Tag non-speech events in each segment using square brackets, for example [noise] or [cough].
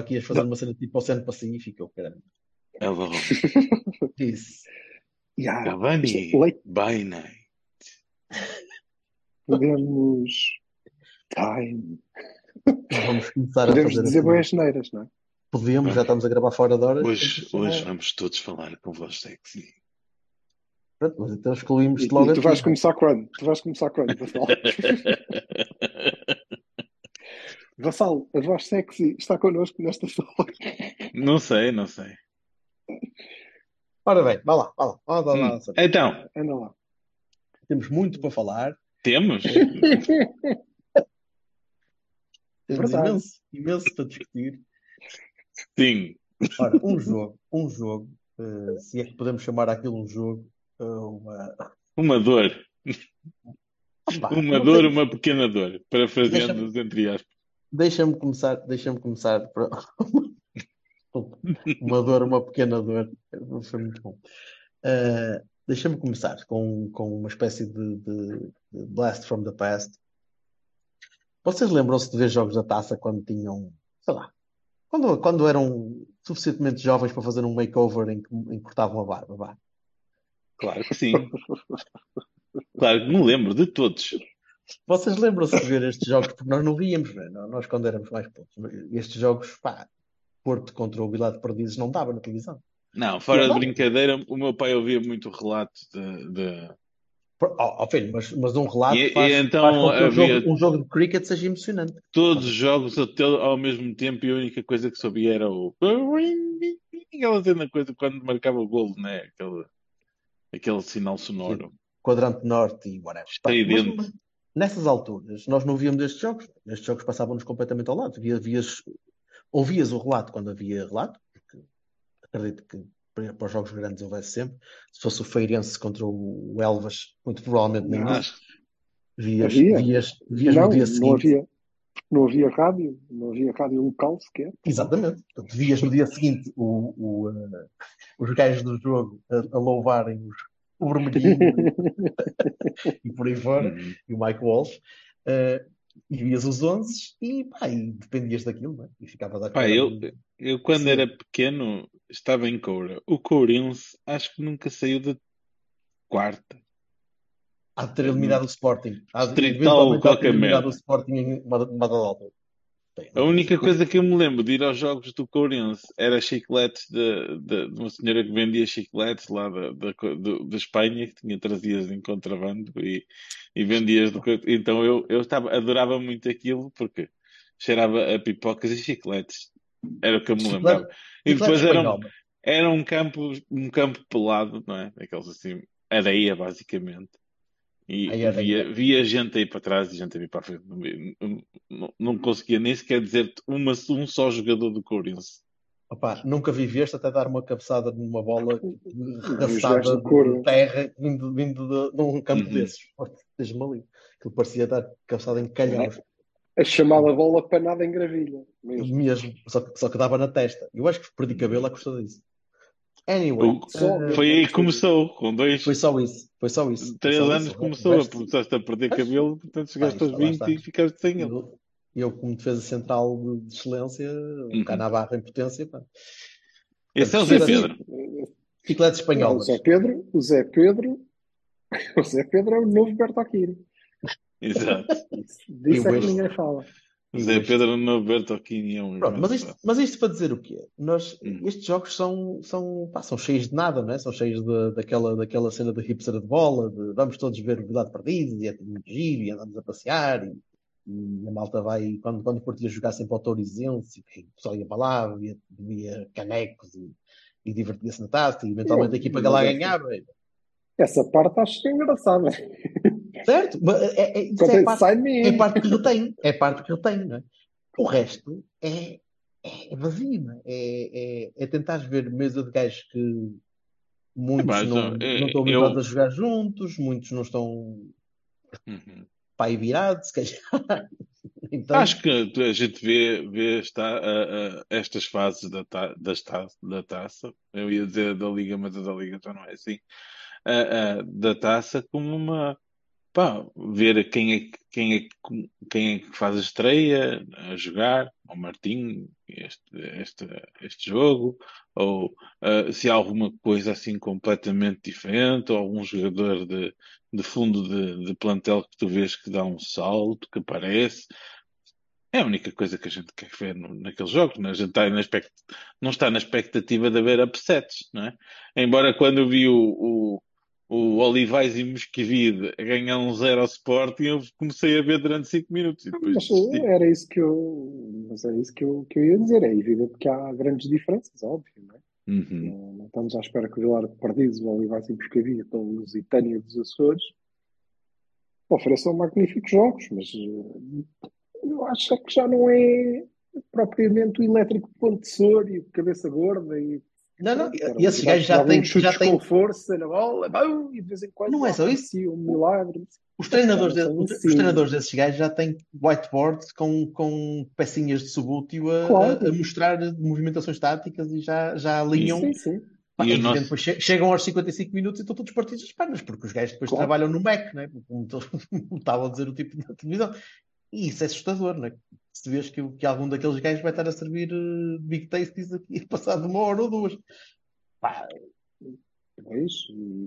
Pensava que ias fazer uma cena tipo Oceano Pacífico, caramba. Hello. [laughs] Isso. Yeah. Cavani Leite by night. podemos. Time. Vamos começar a Podemos fazer dizer assim. boas neiras, não é? Podemos, já estamos a gravar fora de horas. Hoje, Então, hoje vamos todos falar com voz sexy. Pronto, mas então excluímos E, logo e tu aqui. vais começar quando? Tu vais começar quando, [laughs] [laughs] Vassal? A voz sexy está connosco nesta sala. [laughs] Não sei, não sei. Ora bem, vá lá, vá lá. Vá lá, vá lá, Hum. Então, Anda lá. Temos muito para falar. temos? [laughs] Temos imenso, imenso para discutir. Sim. Ora, um jogo, um jogo, eh, se é que podemos chamar aquilo um jogo, eh, uma... Uma dor. Opa, Uma dor, uma pequena dor. Parafraseando entre aspas. Deixa-me começar, deixa-me começar [laughs] por... uma dor, uma pequena dor. Foi muito bom. Uh, deixa-me começar com, com uma espécie de, de- de blast from the past. Vocês lembram-se de ver jogos da taça quando tinham, sei lá, quando, quando eram suficientemente jovens para fazer um makeover em que, em que cortavam a barba, vá. Claro que sim. Claro que me lembro de todos. Vocês lembram-se de ver estes jogos? Porque nós não víamos, né? Nós quando éramos mais putos. Estes jogos, pá, Porto contra o Vila de Perdizes não dava na televisão. Não, fora de brincadeira, o meu pai ouvia muito relato de, de- ó, filho, mas, mas um relato E- faz, e então faz com que um havia- jogo, um jogo de cricket seja emocionante. todos os jogos até ao mesmo tempo e a única coisa que sabia era o aquela cena coisa quando marcava o golo, né? Aquele, aquele sinal sonoro. Quadrante Norte e whatever. Está aí mas- dentro. mas nessas alturas, nós não víamos estes jogos. Estes jogos passavam-nos completamente ao lado. Via, vias, ouvias o relato quando havia relato, porque acredito que para os jogos grandes houvesse sempre. Se fosse o Feirense contra o Elvas, muito provavelmente nem isso. Vias, Havia? vias, vias não, no dia não seguinte. havia, não havia rádio, não havia rádio local sequer. Exatamente. Portanto, vias no dia seguinte o, o, eh, os gajos do jogo a, a louvarem os, o vermelhinho [laughs] e por aí fora, uhum. e o Mike Walsh, eh, e vias os 11 e, pá, e dependias daquilo, não é? E ficava a Pá, eu, eu quando Sim. era pequeno estava em Coura. O Courense acho que nunca saiu da quarta. Há de ter eliminado o Sporting. Há de, Distrital de ter eliminado merda. o Sporting em uma, A única coisa que eu me lembro de ir aos jogos do Courense era chicletes de, de, de uma senhora que vendia chicletes lá da, da, do- da Espanha, que tinha trazidas em contrabando e, e vendias do, então eu, eu estava, adorava muito aquilo porque cheirava a pipocas e chicletes. Era o que eu me lembrava. E depois era um, era um campo, um campo pelado, não é? Aqueles assim, areia basicamente. E Ai, via, via gente aí para trás e gente aí para a frente. Não, não, não conseguia nem sequer dizer uma, um só jogador do Courense. Opá, nunca vi este até dar uma cabeçada numa bola Coro. de terra vindo, vindo de, de um campo Uhum. desses. Deixa-me ali. Aquilo parecia dar cabeçada em calhaus. A chamada bola panada em gravilha. Mesmo. Mesmo. Só que, só que dava na testa. Eu acho que perdi cabelo à custa disso. Anyway, O- Só- eh, Foi aí que começou, com dois, foi só isso. Foi só isso. Foi três só anos isso. Começou, resto- começaste a perder cabelo, portanto chegaste Ah, aos isso, lá 20 está. e ficaste sem ele. Eu, eu, como defesa central de, excelência, um Uhum. canabarro em potência, pá. Esse é o Zé Sim, Pedro. Chicletes Não, o. Zé Pedro, o Zé Pedro, [laughs] o Zé Pedro é o novo Bertocchini. Exato. Disso Eu é que ninguém fala. Zé Pedro no Bertocchini é um Pronto, mas isto, mas isto para dizer o quê? Nós, Hum. estes jogos são, são, pá, são cheios de nada, não é? São cheios de, daquela, daquela cena de hipster de bola, de vamos todos ver o Verdade Perdido, e é tudo muito giro, e andamos a passear, e, e a malta vai, quando, quando o Porto ia jogar sempre ao Tourizense, e o pessoal ia para lá, via, via canecos e, e divertia-se na taça, e eventualmente a equipa que lá é- ganhava. Essa parte acho que é engraçada. Certo? Mas É, é, é é parte, é parte que retém. É a parte que retém, não é? O resto é, é vazio, não é? É, é, é tentar ver mesa de gajos que muitos Mas, não, eh, não estão eu- habituados a jogar juntos, muitos não estão Uhum. para aí virados, se calhar. [laughs] Então, Acho que a gente vê, vê esta, a- a- estas fases da, ta, das ta, da taça, eu ia dizer da Liga, mas a da Liga já não é assim, a- da taça como uma, pá, ver quem é, que- quem, é, que- quem é que faz a estreia a jogar, ao Martim, este, este, este jogo, ou ah, se há alguma coisa assim completamente diferente, ou algum jogador de, de fundo de, de plantel que tu vês que dá um salto, que aparece. É a única coisa que a gente quer ver no, naqueles jogos, né? A gente está na expect... não está na expectativa de haver upsets, não é? Embora quando vi o, o, o Olivais e Mosquivide a ganhar um zero ao Sporting, eu comecei a ver durante 5 minutos e depois Mas era isso que eu, mas era isso que eu, que eu ia dizer. É evidente que há grandes diferenças, óbvio, não é? Uhum. Não, não estamos à espera que o Vilar de Pardizes, o Olivais e Pescavia, pela Lusitânia dos Açores, ofereçam magníficos jogos, mas eh, eu acho que já não é propriamente o elétrico pontessor e o cabeça gorda e não, não, e esses gajos já têm, já têm, com força na bola, e de vez em quando Não é só isso. um milagre. os treinadores, [laughs] de- os, os assim. treinadores desses gajos já têm whiteboards com, com pecinhas de subútil a, Claro. a- a mostrar movimentações táticas e já, já alinham. Sim, sim. Pá, E nosso- depois che- chegam aos 55 minutos e estão todos partidos das pernas, porque os gajos depois Claro. trabalham no Mac, né? como estava a dizer o tipo da televisão. E isso é assustador, né? Se vês que, que algum daqueles gajos vai estar a servir eh, Big Tasties aqui [laughs] passado uma hora ou duas. Pá, Dois,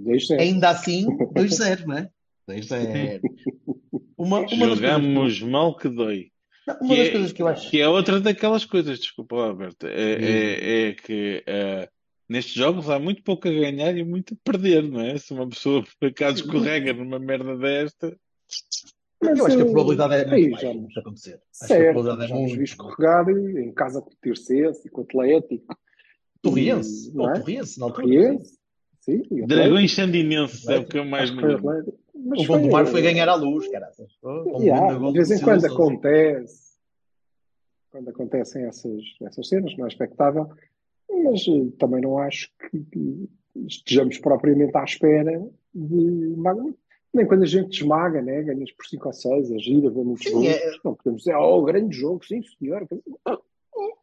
dois zero. ainda assim, 2-0, não é? 2-0. [laughs] Uma, uma coisas que Jogamos mal que dói. não, uma Que das é- coisas que eu acho. Que é outra daquelas coisas, desculpa Alberto, é, é, é que eh, nestes jogos há muito pouco a ganhar e muito a perder, não é? Se uma pessoa por acaso [laughs] escorrega numa merda desta, Mas, Eu acho que a probabilidade é aí muito já baixa não- disso acontecer. Acho que a Certo, probabilidade é já nos vi escorregar em casa com o Tircense e com o Atlético. Torriense, Não é? Torriense, altura. Torriense, sim. e. Dragões Sandinenses é o que eu mais me lembro. Atlético. Mas O Gondomar foi ganhar à luz, caraças. De vez em do quando acontece, quando acontecem essas, essas cenas, não é expectável, mas eh, também não acho que, que estejamos propriamente à espera de magnífico. Nem quando a gente esmaga, né? ganhas por 5 ou 6, a gira, vamos Sim, juntos. é- Não podemos dizer, oh, grande jogo, sim, senhor.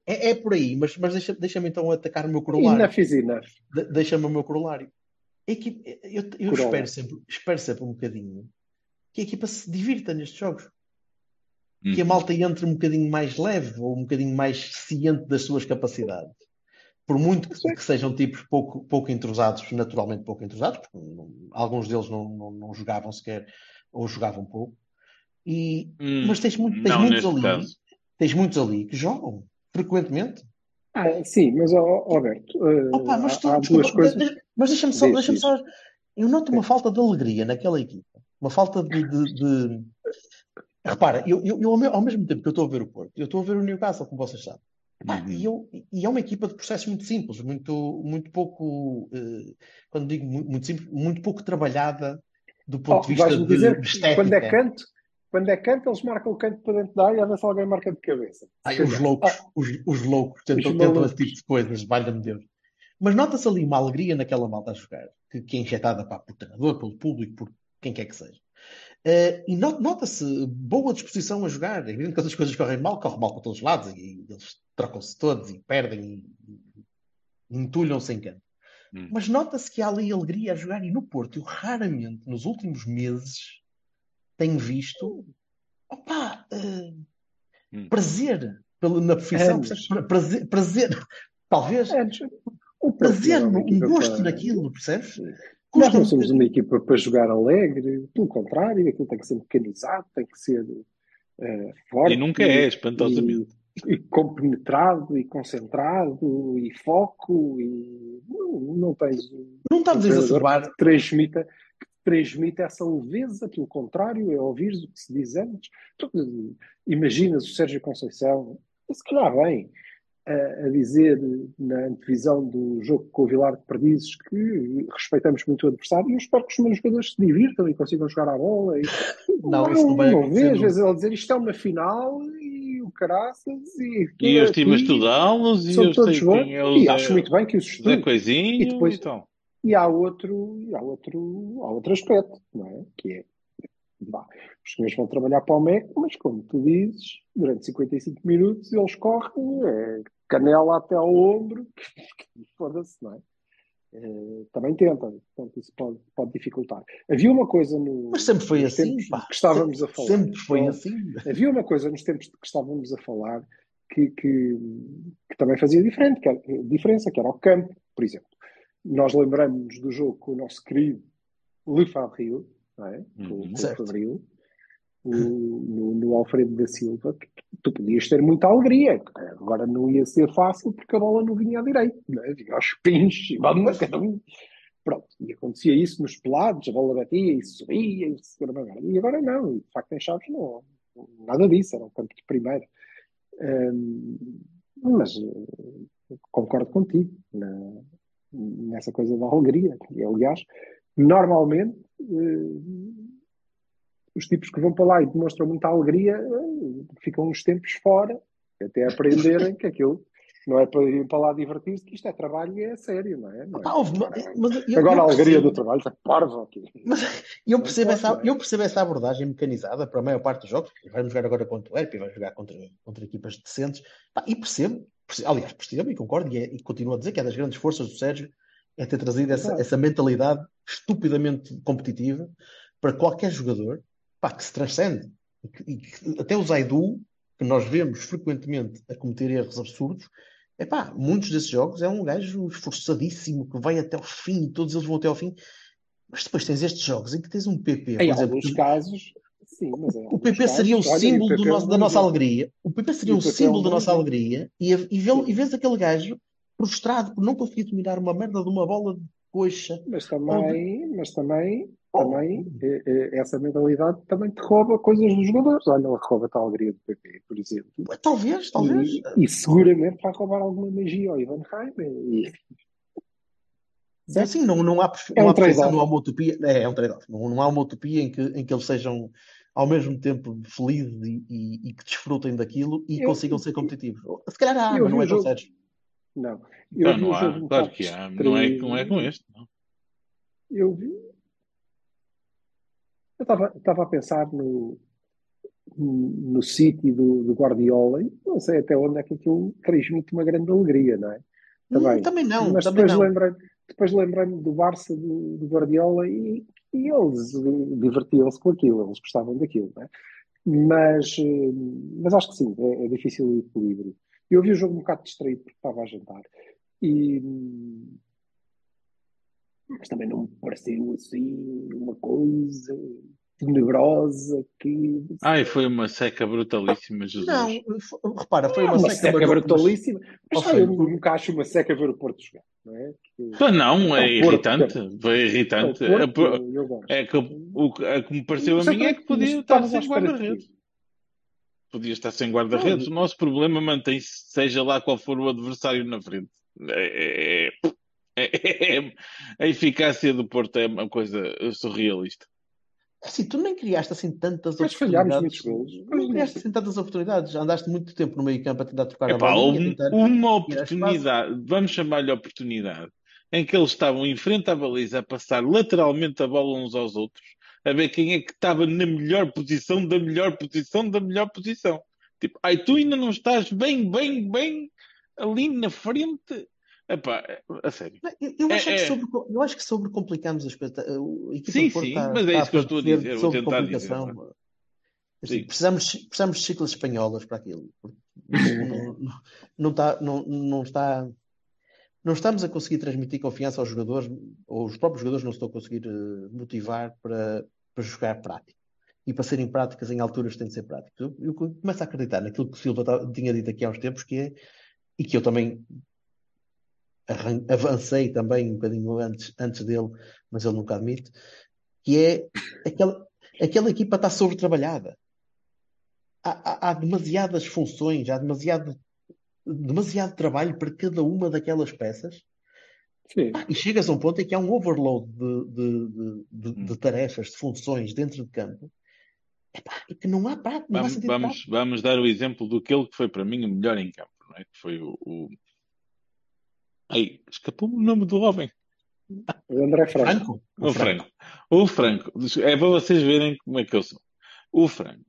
É, é por aí, mas, mas deixa- deixa-me então atacar o meu E corolário. enough is enough. De- Deixa-me o meu corolário. A equipe- eu eu Corolla. espero sempre, espero sempre um bocadinho que a equipa se divirta nestes jogos. Que a Uhum. malta entre um bocadinho mais leve ou um bocadinho mais ciente das suas capacidades. Por muito que, que sejam tipos pouco, pouco entrosados, naturalmente pouco entrosados, porque não- alguns deles não, não, não jogavam sequer ou jogavam pouco. E, Hum, mas tens, muito, tens muitos ali, caso. tens muitos ali que jogam frequentemente. Ah, sim, mas, ó, ó, Alberto, eh, Opa, mas tu, há, há desculpa, duas coisas. de- mas deixa-me só, diz. só. Eu noto uma falta de alegria naquela equipa. Uma falta de. de- de- Repara, eu, eu, eu ao mesmo tempo que eu estou a ver o Porto, eu estou a ver o Newcastle, como vocês sabem. Pá, Uhum. e, eu, e é uma equipa de processos muito simples, muito, muito pouco. eh, quando digo muito, simples, muito pouco trabalhada do Oh, ponto de vista de, de que quando é estética. canto, quando é canto, eles marcam o canto para dentro da área a ver se alguém marca de cabeça. Ai, os loucos, Ah, os, os loucos tentam, Os tentam esse tipo de coisas, valha-me Deus. Mas nota-se ali uma alegria naquela malta a jogar, que, que é injetada pá, por treinador, pelo público, por quem quer que seja. Eh, e not- nota-se boa disposição a jogar. É evidente que as coisas correm mal, correm mal para todos os lados, e, eles trocam-se todos e perdem e, e entulham-se em campo. Hum. Mas nota-se que há ali alegria a jogar, e no Porto, eu raramente, nos últimos meses, tenho visto opá, eh, Hum. prazer pelo- na profissão? Pra- prazer, prazer, [laughs] talvez é, o prazer, é um gosto naquilo, percebes? Nós não somos uma equipa para jogar alegre, pelo contrário, aquilo tem que ser mecanizado, tem que ser eh, forte E nunca é, espantosamente. e, e compenetrado e concentrado e foco e não, não tens Não estamos a exacerbar, que transmita, que transmita essa leveza, pelo contrário, é ouvir o que se diz antes. Tu, eh, imaginas o Sérgio Conceição, se calhar bem, a, dizer na antevisão do jogo com o Vilar de Perdizes que respeitamos muito o adversário e eu espero que os meus jogadores se divirtam e consigam jogar a bola. E... [laughs] Não, isso não vai não vejo, às vezes ele dizer isto é uma final e o caraças e, E eu estive a estudá-los e eu todos bons é e Zé, acho muito bem que os. Coisinho E depois- e tal. E há outro, há outro, há outro aspecto, não é? Que é, vá, os senhores vão trabalhar para o MEC, mas como tu dizes, durante 55 minutos eles correm, é, canela até ao ombro, [laughs] foda-se, não é? Eh, também tentam, portanto isso pode, pode dificultar. Havia uma coisa no, Mas sempre foi assim, tempos pá. que estávamos a falar. Sempre foi Bom, assim. Havia uma coisa nos tempos que estávamos a falar que, que, que também fazia diferente, que era, diferença, que era o campo, por exemplo. Nós lembramos do jogo com o nosso querido Le Fabril, não é? com, Uhum. com o Certo. Fabril, o- no, no Alfredo da Silva, que tu podias ter muita alegria. Agora não ia ser fácil porque a bola não vinha à direita, não é? vinha aos pins, e vamos, cada um. Pronto, e acontecia isso nos pelados, a bola batia e subia, e, se- e agora não, de facto em Chaves não, nada disso, era um campo de primeiro. Hum, mas eh, concordo contigo na- nessa coisa da alegria. E, aliás, normalmente eh, os tipos que vão para lá e demonstram muita alegria eh, ficam uns tempos fora, até aprenderem que aquilo não é para ir para lá divertir-se, que isto é trabalho e é sério, não é? Não é? Pá, houve mas eu- Agora eu a alegria do trabalho está parvo aqui. Eu Não percebo, essa, é? eu percebo essa abordagem mecanizada para a maior parte dos jogos. Vamos jogar agora contra o ERP, vai jogar contra, contra equipas decentes. Pá, e percebo, percebo- aliás, percebo e concordo, e, é- e continuo a dizer que é das grandes forças do Sérgio é ter trazido essa, essa mentalidade estupidamente competitiva para qualquer jogador pá, que se transcende. E que- até o Zaidu, que nós vemos frequentemente a cometer erros absurdos, epá, muitos desses jogos é um gajo esforçadíssimo que vai até ao fim, todos eles vão até ao fim. Mas depois tens estes jogos em que tens um PP, Em exemplo, alguns casos, sim, o PP seria o olha, símbolo o é um nosso- da nossa alegria. O PP seria o o PP é um símbolo da nossa alegria e, e, vê- e vês aquele gajo frustrado por não conseguir dominar uma merda de uma bola de coxa. Mas também, mas também, Oh. também eh, eh, essa mentalidade também te rouba coisas dos jogadores. Olha, ele rouba-te a alegria do PP, por exemplo. Talvez, talvez. E, e seguramente vai roubar alguma magia ao Ivan Heimer. E, É assim, não, não há, perfe- É não um há perfeição, trade-off. não há uma utopia. É, é um trade-off. Não, não há uma utopia em que, em que eles sejam ao mesmo tempo felizes e, e- e que desfrutem daquilo e Eu- consigam ser competitivos. Se calhar há, mas não é tão sério. Não. Eu vi não há. Claro que há. Não é, não é com este. Não. Eu vi. Eu estava a pensar no, no City do, do Guardiola e não sei até onde é que aquilo transmite uma grande alegria, não é? Hum, também não, Mas também depois não. lembrei depois lembrei-me do Barça do, do Guardiola e, e eles divertiam-se com aquilo, eles gostavam daquilo, não é? Mas, eh, mas acho que sim, é, é difícil o equilíbrio. Eu vi o jogo um bocado distraído porque estava a jantar e mas também não me pareceu assim uma coisa tenebrosa que Ai, foi uma seca brutalíssima, Jesus. Não, repara, foi é uma, uma seca, seca brutalíssima. Mas sabe, eu nunca acho uma seca ver o Porto jogar, não é? Pá, não, é É Porto, irritante. Foi irritante. É o É Porto, gosto. É que o, o que a que me pareceu a mim é que que podia estar sem guarda-redes. Podia estar sem guarda-redes. O nosso problema mantém-se, seja lá qual for o adversário na frente. É- é- é- é- a eficácia do Porto é uma coisa surrealista. Assim, tu nem criaste assim tantas Mas oportunidades. muitos golos. Não criaste assim tantas oportunidades. Andaste muito tempo no meio campo a tentar trocar a Epá, bola. houve tentar... uma oportunidade, vamos chamar-lhe oportunidade, em que eles estavam em frente à baliza a passar lateralmente a bola uns aos outros, a ver quem é que estava na melhor posição, da melhor posição, da melhor posição. Tipo, ai, tu ainda não estás bem, bem, bem ali na frente. Epá, a sério. Eu, eu acho É- que é. sobre, eu acho que sobrecomplicamos as coisas. A equipa Sim, sim, está, mas é está isso que eu estou a dizer, vou tentar dizer. Assim, Sim. precisamos, precisamos de ciclas espanholas para aquilo. Não, não, não está, não, não está, não estamos a conseguir transmitir confiança aos jogadores, ou os próprios jogadores não estão a conseguir eh, motivar para, para jogar prático. E para serem práticas em alturas têm de ser práticas. Eu, eu começo a acreditar naquilo que o Silva tinha dito aqui há uns tempos, que é, e que eu também avancei também um bocadinho antes, antes dele, mas ele nunca admite, que é aquela, aquela equipa está sobretrabalhada. Há, há, há demasiadas funções, há demasiado demasiado trabalho para cada uma daquelas peças. Sim. Pá, E chegas a um ponto em que há um overload de, de- de- de- de tarefas, de funções dentro de campo, epá, e que não há prática, não há Vamos, sentido vamos, vamos dar o exemplo do que foi para mim o melhor em campo, não é? Que foi o. o... Ai, escapou-me o nome do homem. O André Franco. Franco? O Franco. O Franco. É para vocês verem como é que eu sou. O Franco.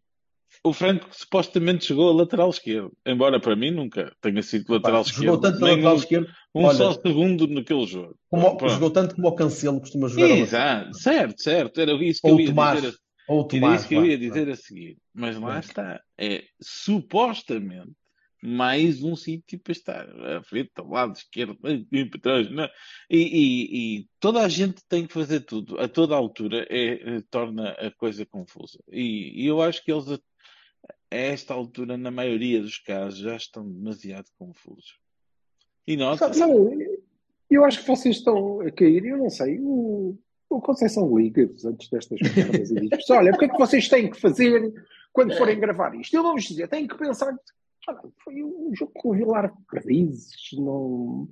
O Franco supostamente chegou a lateral esquerdo. Embora para mim nunca tenha sido lateral Pá, jogou esquerdo. tanto Nem lateral um, esquerdo, um olha, só segundo naquele jogo. como, Pronto. jogou tanto como o Cancelo costuma jogar. Exato, certo, certo. Era isso que Ou eu ia Tomás. dizer. Ou o Era Tomás, isso que eu ia dizer a seguir. Mas lá está. É supostamente mais um sítio para estar à frente, ao lado esquerdo, e para trás. Não. E, e- e toda a gente tem que fazer tudo, a toda a altura, é, é- torna a coisa confusa. E, e eu acho que eles, a, esta altura, na maioria dos casos, já estão demasiado confusos. E Não, eu acho que vocês estão a cair, eu não sei, o, o Conceição liga-vos antes destas merdas e diz olha, o que é que vocês têm que fazer quando forem gravar isto? Eu vou-vos dizer, têm que pensar, olha, foi um jogo com o Vilar Perdizes, não...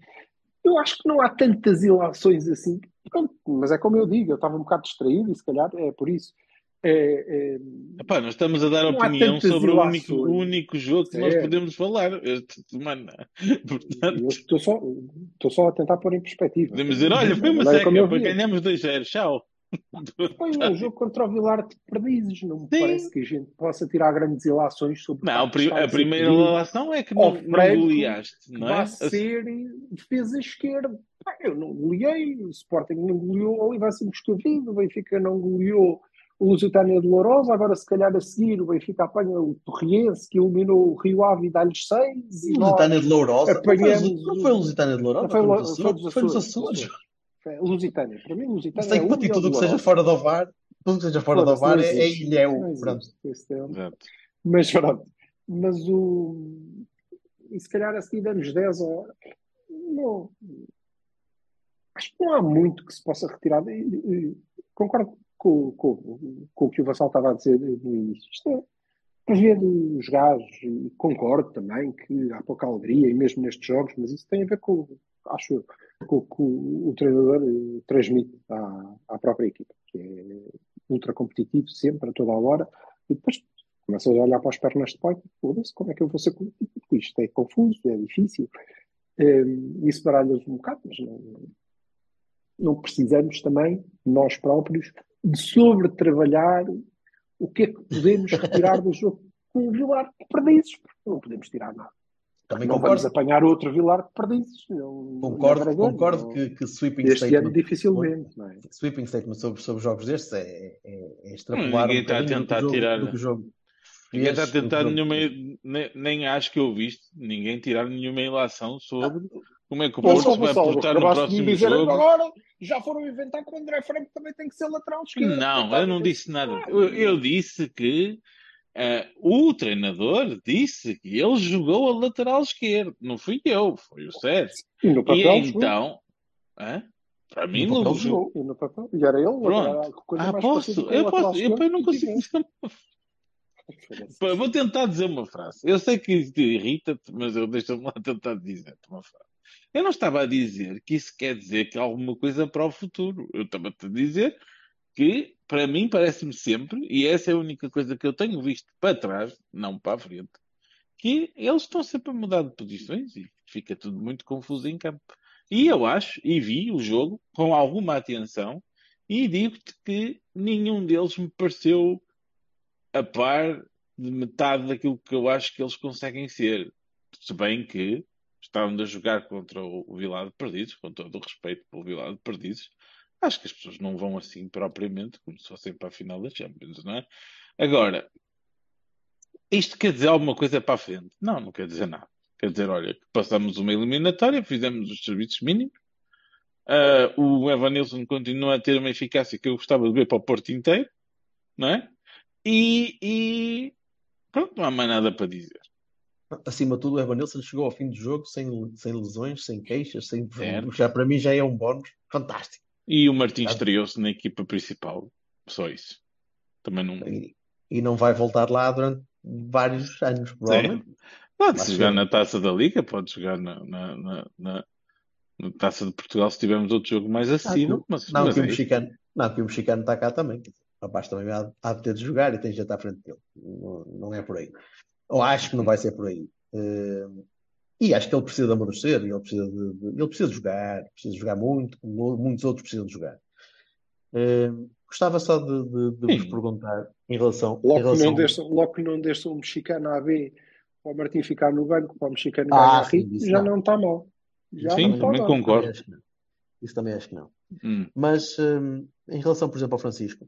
Eu acho que não há tantas ilações assim, Pronto, mas é como eu digo, eu estava um bocado distraído e se calhar é por isso. É, é, Epá, nós estamos a dar Não opinião sobre o único, o único jogo que nós Certo. podemos falar esta semana. [laughs] Portanto, estou só, estou só a tentar pôr em perspectiva. podemos dizer: olha, foi uma é seca, ganhamos 2-0, tchau. Foi um jogo contra o Vilar de Perdizes. Não me Sim. parece que a gente possa tirar grandes ilações sobre o Não, a, a primeira relação é que não, goleaste, não é? vai ser defesa esquerda. Eu não goleei, o Sporting não goleou o Olivença Moscavide, o Benfica não goleou o Lusitânia de Lourosa, agora se calhar a seguir o Benfica apanha o Torriense que eliminou o Rio Ave e dá-lhes seis e nós Lusitânia de Lourosa. Não foi, apanhamos não foi Lusitânia de Lourosa, foi, foi, foi Açores. dos Foi nos Açores. Açores. Foi Lusitânia. Para mim, Mas Lusitânia tem é que um e tudo o que seja fora do VAR. Tudo que seja fora do VAR é, é ilhéu. É um-. Mas pronto. Mas o. E se calhar a seguir damos 10 ou. Não. Acho que não há muito que se possa retirar. Concordo com, com, com o que o Vassal estava a dizer no início. Isto é para ver os gajos e concordo também que há pouca alegria e mesmo nestes jogos, mas isso tem a ver com, acho eu, com o que o, treinador eh, transmite à, à própria equipa, que é ultra competitivo sempre, a toda a hora, e depois começas a olhar para as pernas de pai, foda-se, como é que eu vou ser competitivo? Isto é confuso, é difícil. Eh, Isso baralha-os um bocado, mas não, não precisamos também, nós próprios, de sobretrabalhar o que é que podemos retirar do jogo com o Vilar de Perdizes, porque não podemos tirar nada. Também não concordo, vamos apanhar outro Vilar de Perdizes. Não, concordo, não é dragão, concordo não. que, que sweeping Este ano statement, dificilmente, não é? sweeping statement sobre, sobre jogos destes é, é, é extrapolar Ninguém um está a bocadinho do que tentar o jogo, tirar- do que o jogo Ninguém está a tentar nenhuma. Nem, nem acho que eu viste ninguém tirar nenhuma ilação sobre como é que o Porto vai portar no próximo jogo. agora, já foram inventar que o André Franco também tem que ser lateral esquerdo. Não, eu não disse nada. Eu, eu disse que eh, o treinador disse que ele jogou a lateral esquerdo. Não fui eu, foi o Sérgio. E no E papel jogou. então, hã? para mim, No papel jogou. E no papel. E era ele. Pronto. a coisa Ah, posso? Eu, posso, eu, não consigo dizer uma Vou tentar dizer uma frase. Eu sei que te irrita-te, mas eu deixa-me lá tentar dizer-te uma frase. Eu não estava a dizer que isso quer dizer que há alguma coisa para o futuro. Eu estava-te a dizer que, para mim, parece-me sempre, e essa é a única coisa que eu tenho visto para trás, não para a frente, que eles estão sempre a mudar de posições e fica tudo muito confuso em campo. E eu acho, e vi o jogo com alguma atenção, e digo-te que nenhum deles me pareceu a par de metade daquilo que eu acho que eles conseguem ser. Se bem que estavam a jogar contra o Vilar de Perdizes, com todo o respeito pelo Vilar de Perdizes, acho que as pessoas não vão assim propriamente, como se fossem para a final da Champions, não é? Agora, isto quer dizer alguma coisa para a frente? Não, não quer dizer nada. Quer dizer, olha, passamos uma eliminatória, fizemos os serviços mínimos, ah, o Evanilson continua a ter uma eficácia que eu gostava de ver para o Porto inteiro, não é? E, e pronto, não há mais nada para dizer. Acima de tudo, o Evanilson chegou ao fim do jogo sem, sem lesões, sem queixas, sem Certo. já para mim já é um bónus fantástico. E o Martins Claro. estreou-se na equipa principal. Só isso. Também não. E, e não vai voltar lá durante vários anos, provavelmente. Pode-se Acho jogar na taça da Liga, pode jogar na, na, na, na- taça de Portugal se tivermos outro jogo mais Não, acima. Mas, não, mas que o é isso. mexicano, não, que o mexicano está cá também. O rapaz também há, há de ter de jogar e tem gente à frente dele. Não, não é por aí. Ou acho que não vai ser por aí. Eh, e acho que ele precisa de amadurecer, e ele precisa de, de- ele precisa de jogar, precisa de jogar muito, como muitos outros precisam de jogar. Eh, gostava só de, de- de vos perguntar em relação, em Logo que não relação deixam, logo que não deixam o mexicano a B para o Martim ficar no banco, para o mexicano Ah, ganhar sim, rico, já não. não está mal. Já Sim, não está também mal. concordo. Também acho que não. Isso também acho que não. Hum. Mas hum, em relação, por exemplo, ao Francisco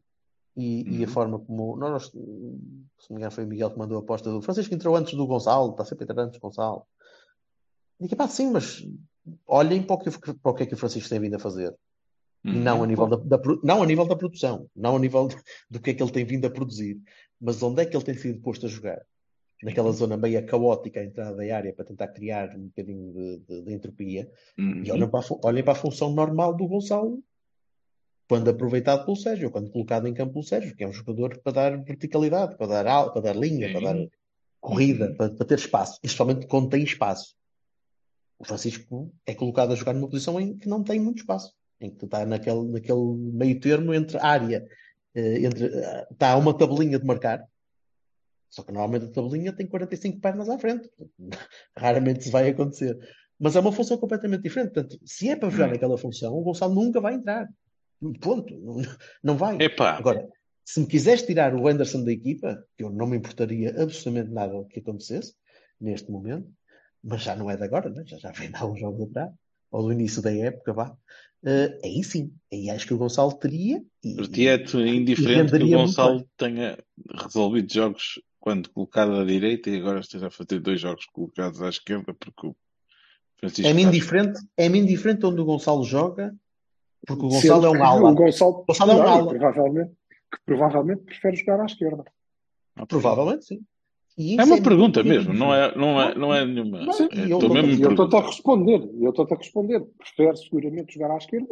e, e a Uhum. forma como nós, se não me engano, foi o Miguel que mandou a aposta do Francisco entrou antes do Gonçalo, está sempre a entrar antes do Gonçalo. Digo, pá, sim, mas olhem para o, que, para o que é que o Francisco tem vindo a fazer. E não a Uhum. nível da, da não a nível da produção, não a nível de- do que é que ele tem vindo a produzir, mas onde é que ele tem sido posto a jogar? Naquela zona meio caótica à entrada da área para tentar criar um bocadinho de, de- de entropia. E olhem Uhum. para, a, olhem para a função normal do Gonçalo quando aproveitado pelo Sérgio, quando colocado em campo pelo Sérgio, que é um jogador para dar verticalidade, para dar, para dar linha, para dar Sim. corrida, Uhum. para, para ter espaço, e especialmente quando tem espaço. O Francisco é colocado a jogar numa posição em que não tem muito espaço, em que está naquele, naquele meio termo entre área, eh, entre, eh, está uma tabelinha de marcar, só que normalmente a tabelinha tem 45 pernas à frente. [laughs] Raramente isso vai acontecer. Mas é uma função completamente diferente. Portanto, se é para jogar Hum. naquela função, o Gonçalo nunca vai entrar. Ponto. Não, não vai. Epá, Agora, se me quiseres tirar o Anderson da equipa, que eu não me importaria absolutamente nada que acontecesse neste momento, mas já não é de agora, né? já, já vem [laughs] de há uns jogos atrás, ou do início da época, vá. Eh, aí sim, aí acho que o Gonçalo teria e, é-te indiferente que o Gonçalo tenha resolvido jogos quando colocado à direita e agora esteja a fazer dois jogos colocados à esquerda porque o Francisco É-me indiferente, é-me indiferente onde o Gonçalo joga, porque o Sendo [laughs] Gonçalo é um ala. O Gonçalo, Gonçalo é um não, ala. provavelmente, que provavelmente prefere jogar à esquerda. Provavelmente sim. É uma pergunta muito mesmo, não é, não é, não é nenhuma. Não, é- eu Estou mesmo a eu estou-te a responder. Eu estou-te a responder. Prefere seguramente jogar à esquerda.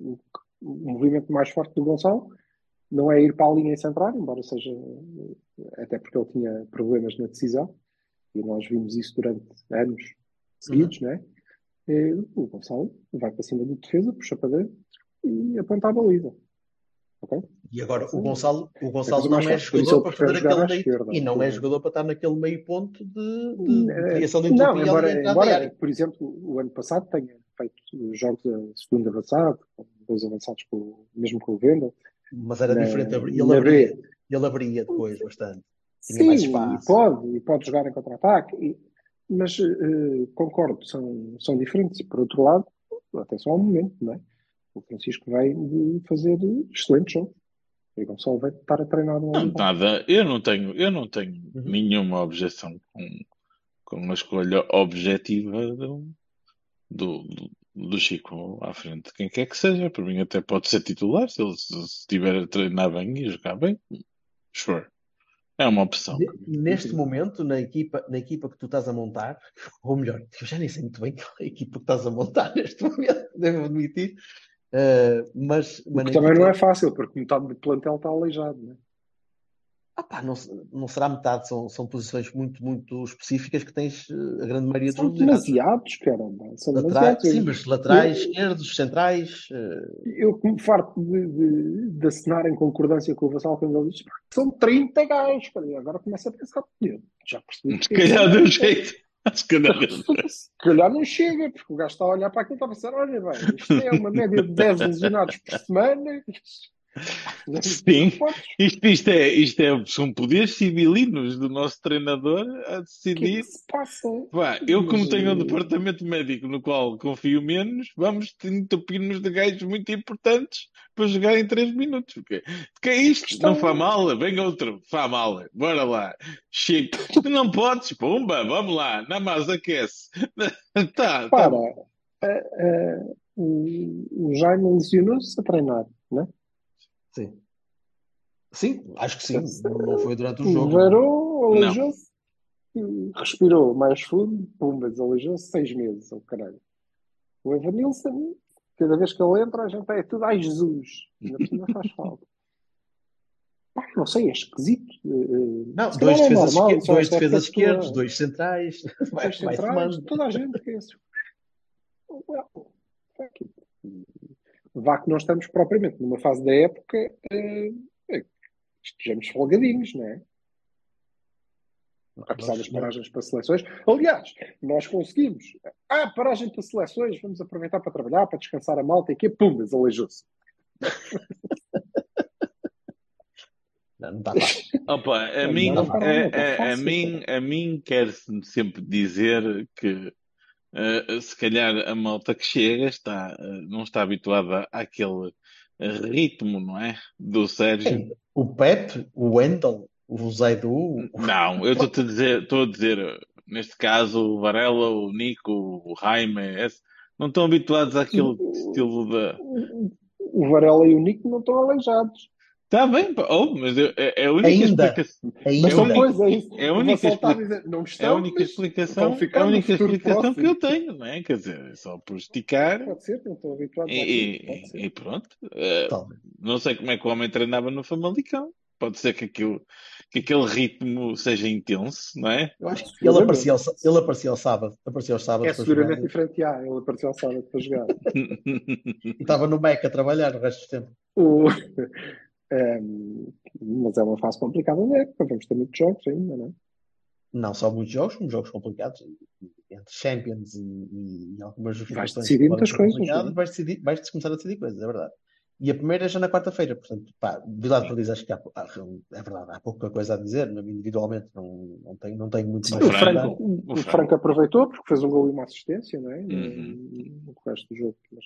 O, o movimento mais forte do Gonçalo não é ir para a linha centrar, embora seja. Até porque ele tinha problemas na decisão. E nós vimos isso durante anos seguidos, não é? E o Gonçalo vai para cima do defesa, puxa para dentro e aponta a baliza. Ok? E agora o. Gonçalo, o É Gonçalo mais não é jogador para fazer aquele meio esquerda. e não é jogador para estar naquele meio ponto de, de- de Eh, criação de Não, entropia na embora, embora, por exemplo, o ano passado tenha feito jogos a segundo avançado, com dois avançados, com, mesmo com o Vendel, Mas era na, diferente. Ele abria, ele abria depois bastante. Tinha mais Sim, e pode, e pode jogar em contra-ataque, mas eh, concordo, são, são diferentes. E por outro lado, atenção ao momento, não é? O Francisco vai fazer excelentes jogos. E o Gonçalo vai estar a treinar no Não, nada, eu não tenho, eu não tenho Uhum. nenhuma objeção com, com a escolha objetiva do, do, do, Chico à frente. Quem quer que seja, para mim até pode ser titular, se ele estiver a treinar bem e jogar bem. Sure. É uma opção. Ne- Neste momento, na equipa, na equipa que tu estás a montar, ou melhor, eu já nem sei muito bem [laughs] qual é a equipa que estás a montar neste momento, [laughs] devo admitir, eh, mas, O mas também não é equipa, fácil, porque metade do plantel está aleijado, não é? Ah pá, não, não será metade, são, são posições muito, muito específicas que tens eh, a grande maioria dos São lesionados. demasiados, caramba. São Laterais, demasiados. sim, mas laterais, Eu- esquerdos, centrais, eh, Eu me farto de, de, de assinar em concordância com o Vassal quando ele diz "Pá, são 30 gajos, cara. E agora começa a pensar, "Eu já percebi Se que calhar deu jeito. [laughs] Se calhar deu jeito. [laughs] se calhar não chega, porque o gajo está a olhar para aquilo e está a pensar, olha bem, isto é uma média de 10 lesionados por semana. Sim. Isto, isto, é, isto é, são poderes civilinos do nosso treinador a o que é decidir. que se passa? Pá, eu, como tenho um departamento médico no qual confio menos, vamos entupir-nos de gajos muito importantes para jogar em 3 minutos. Porque, que é isto? questão- Não faz mal? Vem outro, faz mal. Bora lá. Chico, [laughs] tu não podes? Pumba, vamos lá. Na mais aquece. [laughs] tá, Para, tá. eh, o, o Jaime lesionou-se a treinar, não é? Sim. Sim, acho que sim. Não foi durante o jogo. Não. aleijou-se, respirou mais fundo, pumba, aleijou-se seis meses, o caralho. O Evanilson, cada vez que ele entra, a gente é tudo, ai Jesus, ainda cima faz falta. [laughs] Pá, não sei, é esquisito. Eh, eh, Não, Se dois é defesas, normal, só dois defesas esquerdos, dois centrais. Dois [laughs] vai centrais, toda a gente que é. Well, it. Vá que não estamos propriamente numa fase da época eh, estejamos folgadinhos, não é? Apesar das paragens para seleções. Aliás, nós conseguimos. Ah, paragem para seleções, vamos aproveitar para trabalhar, para descansar a malta e que pum, desalejou-se. [laughs] Não. Opa, a Não, mim, a, não, não, não, a- mim, a mim quer-se sempre dizer que eh, se calhar a malta que chega está, eh, não está habituada àquele ritmo, não é? Do Sérgio. Quem? O Pep, o Wendel, o Zaidu, o- Não, eu [laughs] estou a dizer, estou a dizer, neste caso, o Varela, o Nico, o Jaime, esse, não estão habituados àquele estilo de. O Varela e o Nico não estão aleijados. Está bem, oh, mas eu- é, é a única Ainda. explicação. Mas ainda. são única- é isso. é a única está explica- não É a única explicação, vão é a única explicação que eu tenho, não é? Quer dizer, é só por esticar Pode ser, não estão habituados e, e- e pronto. Talvez. não sei como é que o homem treinava no Famalicão. Pode ser que, aquilo, que aquele ritmo seja intenso, não é? Eu acho que ele ao, ele aparecia ao sábado. Aparecia aos sábados É para seguramente jogar. diferente. Ah, ele apareceu ao sábado para jogar. [laughs] E estava no MEC a trabalhar o resto do tempo. O- Ehm, mas é uma fase complicada da época. Vamos ter muitos jogos ainda, não é? Não só muitos jogos, como jogos complicados. Entre Champions e, e, e algumas Vais situações decidir muitas coisas, é? vais, decidir, vais começar a decidir coisas, é verdade. E a primeira é já na quarta-feira, portanto, pá, Vila de Perdiz acho que há, há- é verdade, há pouca coisa a dizer, individualmente não, não, tenho, não tenho muito Sim, mais O o a Franco-. Franco, o o Franco aproveitou porque fez um gol e uma assistência, não é? Uhum. No resto do jogo, mas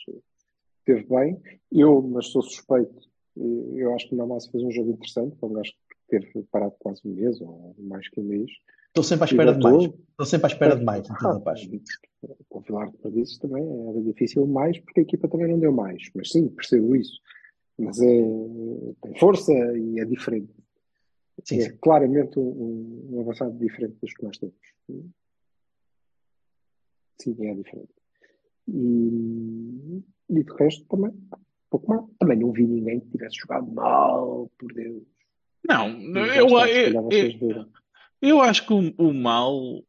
esteve bem. Eu, mas sou suspeito, eu acho que o Namaz fez um jogo interessante, foi um gajo que teve parado quase um mês ou mais que um mês. Estou sempre à espera de mais. Estou sempre à espera de mais, Ah, Matilde Paz. com o Vilar de também era difícil mais porque a equipa também não deu mais. Mas sim, percebo isso. Mas é, tem força e é diferente. Sim, é sim. claramente um, um avançado diferente dos que nós temos. Sim, é diferente. E, e de resto também, pouco mal. Também não vi ninguém que tivesse jogado mal, por Deus. Não, eu, eu, eu, eu acho que o, o mal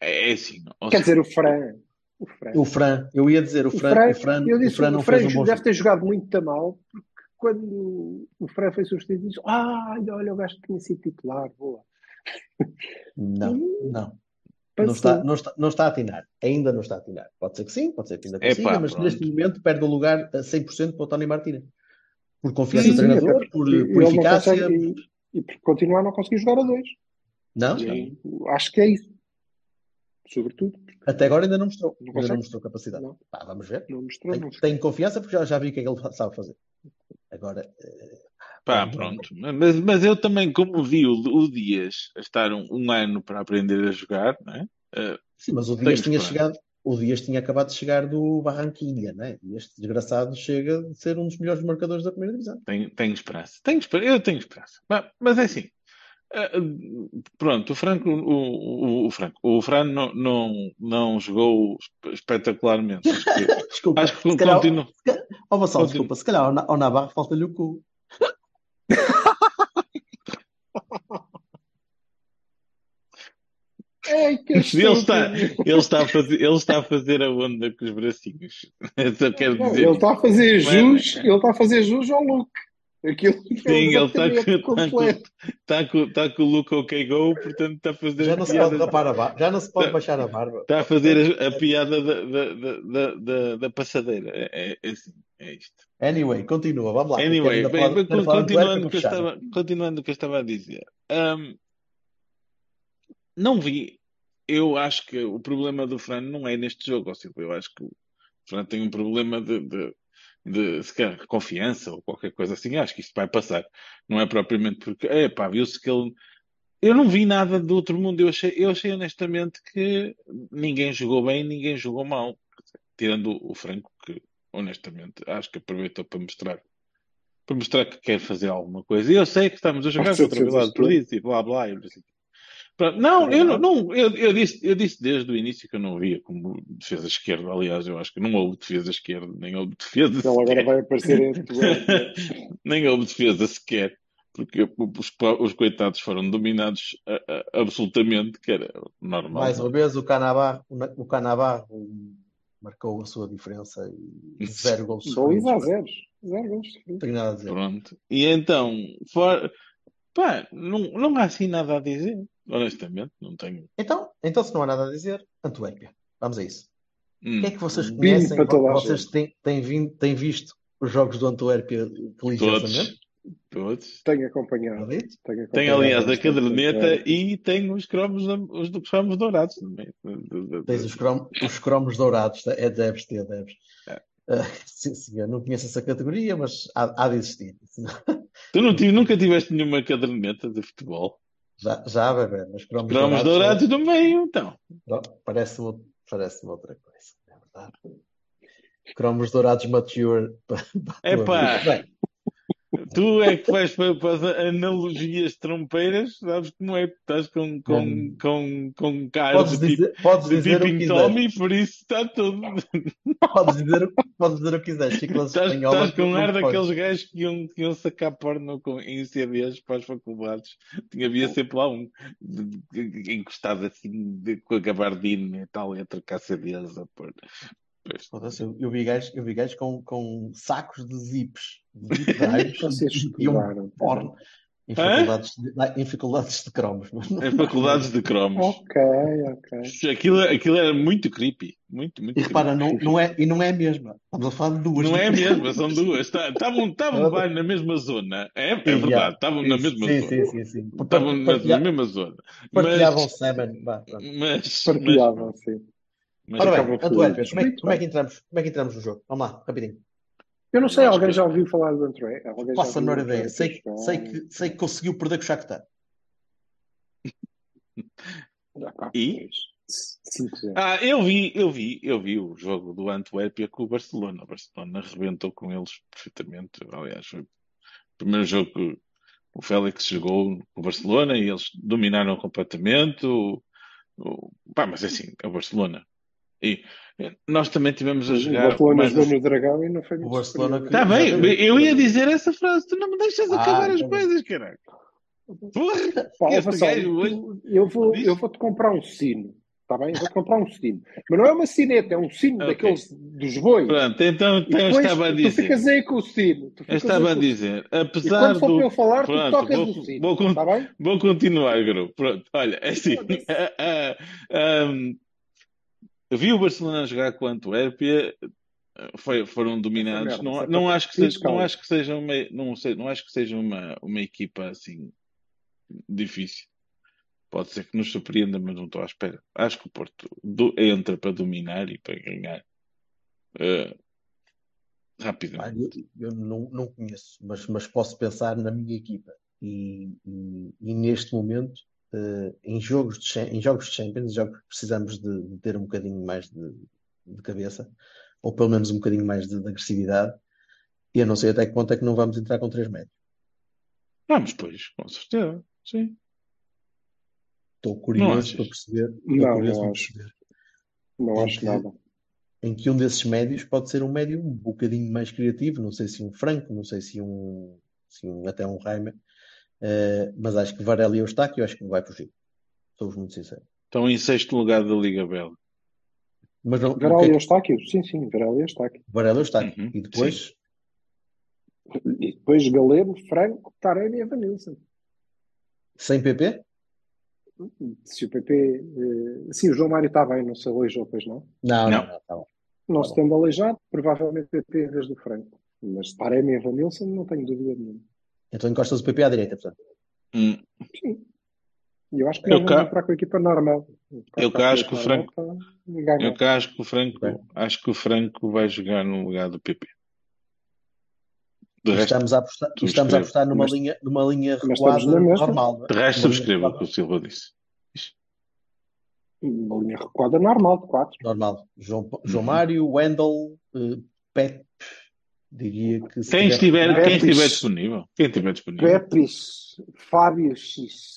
é assim. ou Quer seja, dizer, o Fran. O Fran. O Fran, eu ia dizer, o O Fran, Fran, o Fran, eu o disse, Fran o não Fran fez um bom deve ter jogado muito a mal, porque quando o Fran foi substituído, disse: Ah, olha, o gajo tinha sido titular, boa. Não, não. Não está, não, está, não está a atinar. Ainda não está a atinar. Pode ser que sim, pode ser que ainda Epá, consiga, mas pronto. neste momento perde o lugar a 100% para o Tony Martínez. Por confiança Sim, do sim, até treinador, por, por eficácia. consegue, e, e por continuar a não conseguir jogar a dois. Não, E acho que é isso. Sobretudo, até agora ainda não mostrou. Não Ainda não mostrou capacidade. Não. Pá, vamos ver. não mostrou, Tenho, não tenho confiança porque já, já vi o que é que ele sabe fazer. Agora, eh, Pá, pronto. Mas, mas eu também, como vi o, o Dias a estar um, um ano para aprender a jogar, não é? Eh, sim, mas o Dias tinha esperança. chegado. O Dias tinha acabado de chegar do Barranquilha, né? E este desgraçado chega de ser um dos melhores marcadores da primeira divisão. tenho, tenho esperança. Tenho esperança. Eu tenho esperança. Mas, mas é assim. eh, pronto, o Franco, o, o, o Franco, o Fran não, não, não jogou espe- espetacularmente. [laughs] Desculpa, acho que se calhar, continua. ó Vassal, Continua. desculpa, se calhar ao Navarro falta-lhe o cu. Que Ele está, ele, está a fazer, ele está a fazer a onda com os bracinhos. Só quero dizer. ele está a fazer Não é- jus, ele está a fazer jus ao look. Aquilo é Sim, ele está com, está, com, completo. está, com, está com o look OK Go, portanto está a fazer Já a não se pode piada, rapar a barba, já não se pode Tá. baixar a barba. está a fazer a, a piada da, da, da, da, da- da passadeira. É, é, é assim, é isto. Anyway, continua, vamos lá. Anyway, continuando, o que eu estava, continuando o que eu estava a dizer. Não vi. Eu acho que o problema do Fran não é neste jogo, seja, eu acho que o Fran tem um problema de, de, de se calhar, confiança ou qualquer coisa assim. Acho que isto vai passar. Não é propriamente porque, é pá, viu-se que ele. Eu não vi nada do outro mundo. Eu achei, eu achei honestamente que ninguém jogou bem, ninguém jogou mal. Tirando o Franco, que honestamente acho que aproveitou para mostrar para mostrar que quer fazer alguma coisa. E eu sei que estamos a jogar contra o fez Vila de isto tudo. Perdiz e blá blá. E não sei o quê. Pronto, Não, eu não, não eu, eu disse, eu disse desde o início que eu não via como defesa esquerda. Aliás, eu acho que não houve defesa esquerda, nem houve defesa agora sequer. vai aparecer em Antuérpia. [laughs] nem houve defesa sequer. porque os, os coitados foram dominados a- a- absolutamente, que era normal. Mais uma vez, o Canavar, o Canavarro marcou a sua diferença e zero gols Dois a sofridos. zero. Zero gols Não sofridos. tenho nada a dizer. Pronto. E então, fora, pá, não, não há assim nada a dizer, honestamente, não tenho. Então, então, se não há nada a dizer, Antuérpia. Vamos a isso. Hum. Quem é que vocês conhecem? Vocês têm, têm, vindo, têm visto os jogos do Antuérpia religiosamente? Todos. Tenho acompanhado. Tenho Tem, acompanhado aliás, a caderneta É. e tem os cromos, os cromos dourados também. Tens os, crom, os cromos dourados, é, deves ter, deves. É. Ah, [laughs] sim, senhor, não conheço essa categoria, mas há, há de existir. Tu não tive- nunca tiveste nenhuma caderneta de futebol? Já, bebê, mas cromos, Cromos dourados no meio, então. Parece-me parece outra coisa, é verdade. Cromos dourados mature. [laughs] Epá. vida. Bem, Tu é que vais para, para as analogias trompeiras, sabes como é? Estás com, com, Hum. com, com cara podes de, tipo, dizer, podes de dizer o que Tipping quiseres. Tommy, por isso está tudo. Podes dizer, podes dizer o que quiseres. Chiclas [laughs] Estás, espanholas. estás com ar daqueles gajos que iam, que iam sacar porno com, em CDs para as faculdades. Tinha, havia sempre lá um de- de- de- encostado assim de- com a gabardina e tal, e a trocar CDs a pôr. Eu vi gajos, eu vi gajos com, com sacos de zips, de zip drives, Vocês e um porno em faculdades de, em faculdades de cromos. Em faculdades de cromos. Ok, ok. Aquilo, aquilo era muito creepy. Muito, muito E repara, creepy. não, não é, e não é a mesma. Estamos a falar de duas. Não é diferentes. mesmo, são duas. Tá- Estavam [laughs] bem na mesma zona. É, é verdade, estavam na mesma sim, zona. sim, sim, sim. Estavam na, mesma zona. Partilhavam Mas, pronto. mas, Partilhavam, sim. mas, Ora bem. Antuérpia, como é, como, é que entramos, como é que entramos no jogo? Vamos lá, rapidinho. Eu não sei, Eu alguém que- já ouviu falar do André? Faço a menor ideia. Sei, sei, que, sei que conseguiu perder com o Shakhtar. [laughs] E? Cinco zero. Ah, eu vi, eu vi, eu vi o jogo do Antuérpia com o Barcelona. O Barcelona arrebentou com eles perfeitamente. Aliás, foi o primeiro jogo que o Félix jogou com o Barcelona e eles dominaram completamente. O, o- pá, mas é assim, é o Barcelona. E nós também tivemos a O jogar Barcelona mais jogou a- no Dragão e não foi muito Barcelona superior. Tá bem, eu ia dizer essa frase, tu não me deixas Ah, acabar as tá coisas, caralho. Porra, Pá, ó, este Vassal, gajo hoje. tu- eu vou, Diz? eu vou-te comprar um sino, está bem? Vou-te comprar um sino. Mas não é uma sineta, é um sino Ok. daqueles dos bois. Pronto, então, E então eu estava a tu dizer. ficas aí com o sino. Tu Eu estava a o dizer, E apesar quando for do. para eu falar, tu Pronto, tocas vou- o sino. vou con- Está bem? Vou continuar, grupo. Pronto, olha, é assim. [laughs] Foda-se. ah, ah, ahm, eu vi o Barcelona jogar com a Antuérpia, foi, foram dominados. Não, é não, para- acho que seja, não acho que seja uma, não sei, não acho que seja uma, uma equipa assim difícil. Pode ser que nos surpreenda, mas não estou à espera. Acho que o Porto do- entra para dominar e para ganhar Pá, rapidamente. Eu, eu não, não conheço, mas, mas posso pensar na minha equipa. E, e- e neste momento, eh, em jogos de, em jogos de Champions, jogos que precisamos de, de ter um bocadinho mais de, de cabeça, ou pelo menos um bocadinho mais de, de agressividade. E eu não sei até que ponto é que não vamos entrar com três médios. Vamos, pois, com certeza. Sim. Estou curioso para perceber, Não, curioso não para acho. perceber Não em acho que, nada. em que um desses médios pode ser um médio um bocadinho mais criativo, não sei se um Franco, não sei se um, se um até um Reimer, Eh, mas acho que Varela e Eustáquio, acho que não vai fugir. Sou-vos muito sincero. Estão em sexto lugar da Liga Bela. Mas não, o Varela e Eustáquio? Sim, sim, Varela e Eustáquio. Varela e Eustáquio. Uhum, E depois, E depois Galeno, Franco, Taremi e Evanilson. sem PP? Se o PP. eh, sim, o João Mário está bem, não se aleijou, pois não. Não, não, Não. não, tá bom. Não Tá se tendo aleijado, provavelmente PP em vez do Franco. Mas Taremi e Evanilson não tenho dúvida nenhuma. Então encostas o PP à direita, portanto. Hum, E eu acho que Eu cá- vamos entrar com a equipa normal. Eu cá acho que o Franco- eu cá acho que o Franco, Ok. acho que o Franco vai jogar no lugar do PP. Resto, estamos a apostar, estamos a apostar numa Mas- linha, numa linha recuada normal. não é? de resto subscrevo o que o Silva disse. Uma linha recuada normal de 4. Normal. João, João Uhum. Mário, Wendel, eh, Pep, diria que se Quem tiver- estiver, quem Pepis. estiver disponível. Quem estiver disponível. Pepis, Fábio X.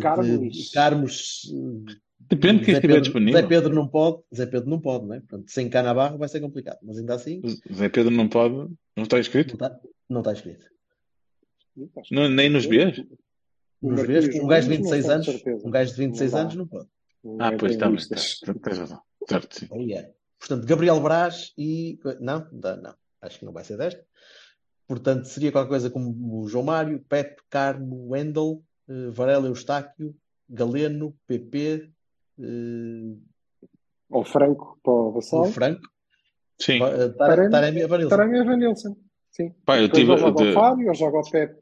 Carmos. Carmos. eh, Depende de quem Zé estiver Pedro, disponível. Zé Pedro não pode, Zé Pedro não pode, né? Portanto, sem Canabarro vai ser complicado, mas ainda assim Zé Pedro não pode, não está não inscrito. está, não está escrito. Que Não, nem nos Bs? Nos vês, um gajo de Nunes não 26 pode, anos, um gajo de 26 Não dá. anos não pode. Não Ah, é pois está tá- Tens razão. Certo, sim. Yeah. Portanto, Gabriel Braz e. Não, dá- não, acho que não vai ser desta. Portanto, seria qualquer coisa como o João Mário, Pepe, Carmo, Wendel, eh, Varela Eustáquio, Galeno, PP, eh, Ou Franco para o o Vassal. Franco, Sim. Eh, Tare- Taremi- Taremi e Evanilson. Taremi Evanilson. Sim. Pá, eu Depois tive. ou joga de- o Fábio ou joga o Pepe.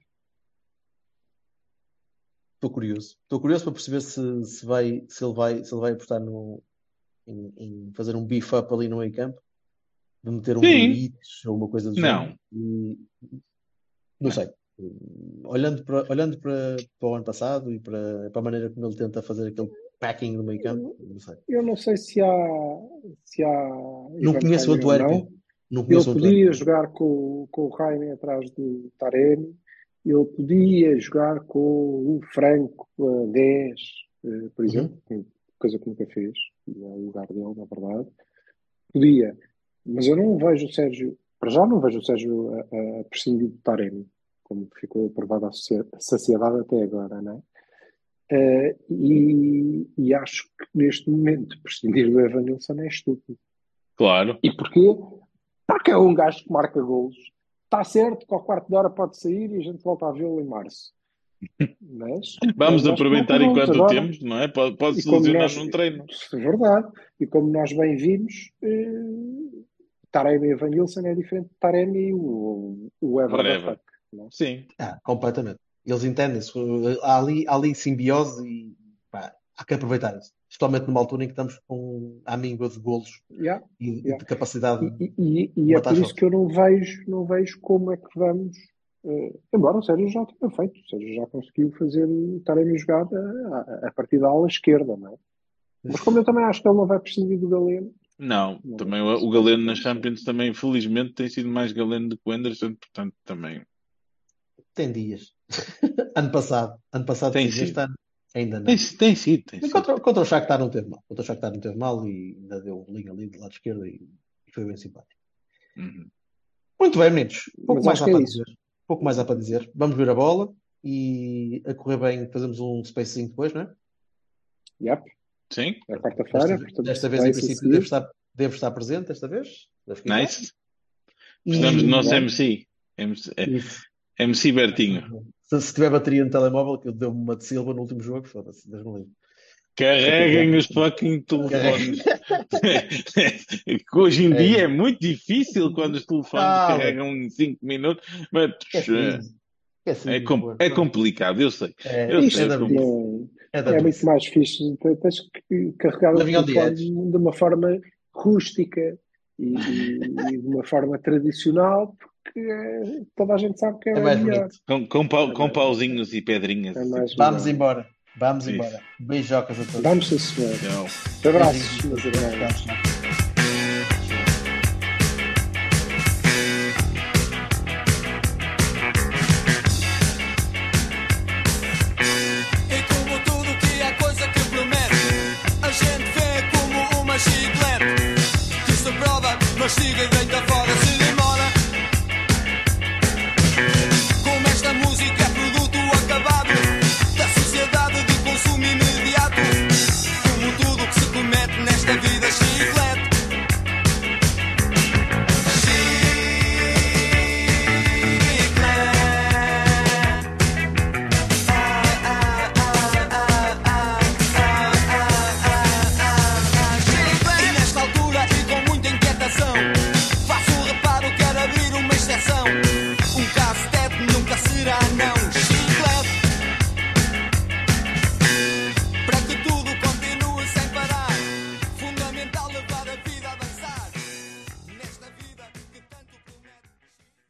Estou curioso. Estou curioso para perceber se, se, vai, se, ele vai, se ele vai apostar no, em, em fazer um beef-up ali no meio campo, de meter um. Benítez ou uma coisa do Não. género. E, não sei. Olhando para, olhando para, para o ano passado e para, para a maneira como ele tenta fazer aquele packing no meio campo, não sei. Eu não sei se há. Se há Não conheço o Antuérpia. não. Ele conheço o podia jogar com, com o Raine atrás do Taremi. Ele podia jogar com o Franco a 10, eh, Uhum. por exemplo, coisa que nunca fez, e é o lugar dele, na verdade. Podia, mas eu não vejo o Sérgio, para já não vejo o Sérgio a, a prescindir do Taremi, como ficou aprovado a saciedade até agora, não é? Eh, e, e acho que neste momento prescindir do Evanilson é estúpido. Claro. E porquê? Porque é um gajo que marca golos. Está certo que ao quarto de hora pode sair e a gente volta a vê-lo em março. [laughs] Mas Vamos nós aproveitar enquanto agora. temos, não é? Pode, pode E como solucionar nós- num treino. É verdade. E como nós bem vimos, eh, Taremi e Evanilson é diferente de Taremi e o, o Ever Whatever. the Fuck, não é? Sim. Ah, completamente. Eles entendem-se. Há ali, há ali simbiose e pá, há que aproveitar isso. Especialmente numa altura em que estamos com a míngua de golos Yeah. e, Yeah. de capacidade. E, e- e é por isso que eu não vejo, não vejo como é que vamos. eh, embora o Sérgio já tenha feito, o Sérgio já conseguiu fazer o Taremi jogar a, a- a partir da ala esquerda, não é? Mas como eu também acho que ele não vai prescindir do Galeno, Não, Não, também o, não o Galeno na sei. Champions também, felizmente, tem sido mais Galeno do que o Anderson, portanto, também. Tem dias. [laughs] ano passado. Ano passado Tem sim, este sido. ano ainda não. Tem, tem sido, tem sido. contra, contra o Shakhtar não teve mal. Contra o Shakhtar não teve mal e ainda deu um linha ali do lado esquerdo e, e foi bem simpático. Uhum. Muito bem, meninos. Pouco Mas mais há é para isso. dizer. Pouco mais há para dizer. Vamos ver a bola e a correr bem fazemos um spacezinho depois, não é? yep, Sim, é quarta-feira, Desta, desta vez, em princípio, devo estar, devo estar presente desta vez. Nice. Precisamos do nosso. MC. MC, é. MC Bertinho. Se, se tiver bateria no telemóvel, que eu deu-me uma de Silva no último jogo, foda-se, Deus me livre. Carreguem os fucking telefones. Que [laughs] Hoje em dia é muito difícil quando os telefones Ah, carregam em 5 minutos, mas É assim. É, é, é complicado, eu sei. É, eu sei é não- É é muito mais fixe. te- Tens que carregar o telefone de uma forma rústica e, e- e de uma forma tradicional, porque é- toda a gente sabe que é, É mais melhor. bonito. Com, com, pau- com pauzinhos e pedrinhas. É mais Vamos melhor. embora. Vamos Isso. embora. Beijocas a todos. Vamos, sim, senhor. Abraços, meus irmãos.